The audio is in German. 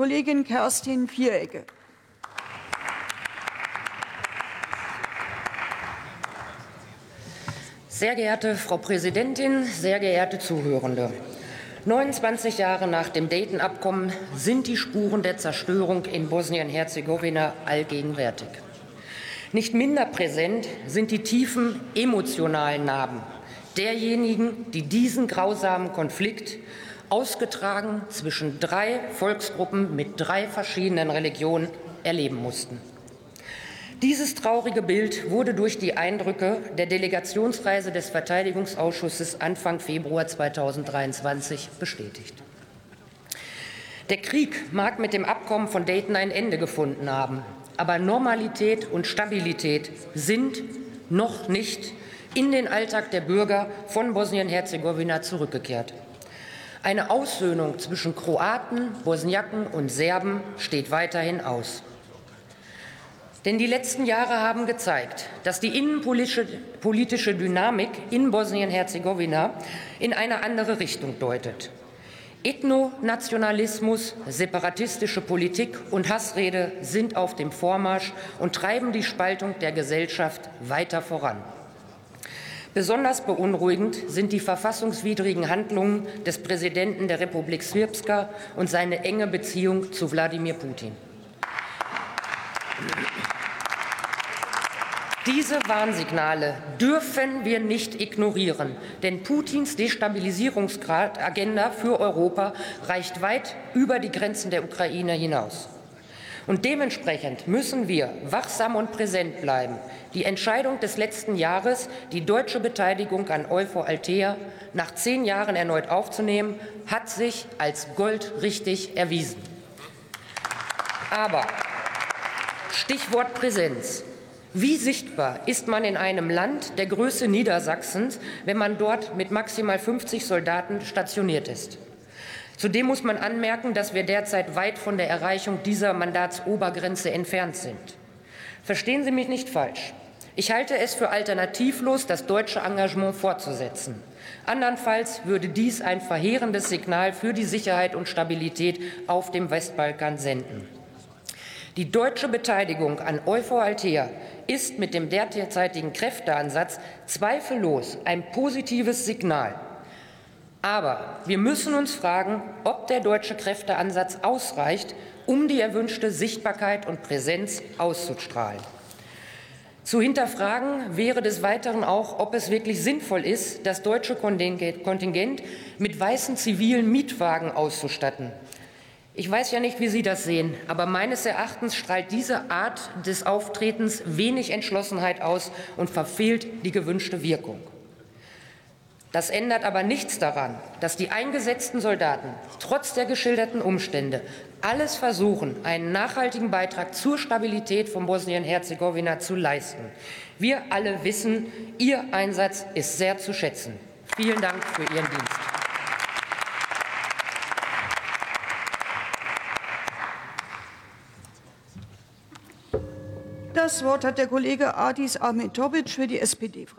Kollegin Kerstin Vierecke. Sehr geehrte Frau Präsidentin, sehr geehrte Zuhörende! 29 Jahre nach dem Dayton-Abkommen sind die Spuren der Zerstörung in Bosnien-Herzegowina allgegenwärtig. Nicht minder präsent sind die tiefen emotionalen Narben derjenigen, die diesen grausamen Konflikt ausgetragen zwischen drei Volksgruppen mit drei verschiedenen Religionen erleben mussten. Dieses traurige Bild wurde durch die Eindrücke der Delegationsreise des Verteidigungsausschusses Anfang Februar 2023 bestätigt. Der Krieg mag mit dem Abkommen von Dayton ein Ende gefunden haben, aber Normalität und Stabilität sind noch nicht in den Alltag der Bürger von Bosnien-Herzegowina zurückgekehrt. Eine Aussöhnung zwischen Kroaten, Bosniaken und Serben steht weiterhin aus. Denn die letzten Jahre haben gezeigt, dass die innenpolitische Dynamik in Bosnien-Herzegowina in eine andere Richtung deutet. Ethnonationalismus, separatistische Politik und Hassrede sind auf dem Vormarsch und treiben die Spaltung der Gesellschaft weiter voran. Besonders beunruhigend sind die verfassungswidrigen Handlungen des Präsidenten der Republik Srpska und seine enge Beziehung zu Wladimir Putin. Diese Warnsignale dürfen wir nicht ignorieren, denn Putins Destabilisierungsagenda für Europa reicht weit über die Grenzen der Ukraine hinaus. Und dementsprechend müssen wir wachsam und präsent bleiben. Die Entscheidung des letzten Jahres, die deutsche Beteiligung an Euphor Altea nach zehn Jahren erneut aufzunehmen, hat sich als goldrichtig erwiesen. Aber Stichwort Präsenz. Wie sichtbar ist man in einem Land der Größe Niedersachsens, wenn man dort mit maximal 50 Soldaten stationiert ist? Zudem muss man anmerken, dass wir derzeit weit von der Erreichung dieser Mandatsobergrenze entfernt sind. Verstehen Sie mich nicht falsch. Ich halte es für alternativlos, das deutsche Engagement fortzusetzen. Andernfalls würde dies ein verheerendes Signal für die Sicherheit und Stabilität auf dem Westbalkan senden. Die deutsche Beteiligung an Euphor Althea ist mit dem derzeitigen Kräfteansatz zweifellos ein positives Signal. Aber wir müssen uns fragen, ob der deutsche Kräfteansatz ausreicht, um die erwünschte Sichtbarkeit und Präsenz auszustrahlen. Zu hinterfragen wäre des Weiteren auch, ob es wirklich sinnvoll ist, das deutsche Kontingent mit weißen zivilen Mietwagen auszustatten. Ich weiß ja nicht, wie Sie das sehen, aber meines Erachtens strahlt diese Art des Auftretens wenig Entschlossenheit aus und verfehlt die gewünschte Wirkung. Das ändert aber nichts daran, dass die eingesetzten Soldaten trotz der geschilderten Umstände alles versuchen, einen nachhaltigen Beitrag zur Stabilität von Bosnien-Herzegowina zu leisten. Wir alle wissen, Ihr Einsatz ist sehr zu schätzen. Vielen Dank für Ihren Dienst. Das Wort hat der Kollege Adis Ahmetovic für die SPD-Fraktion.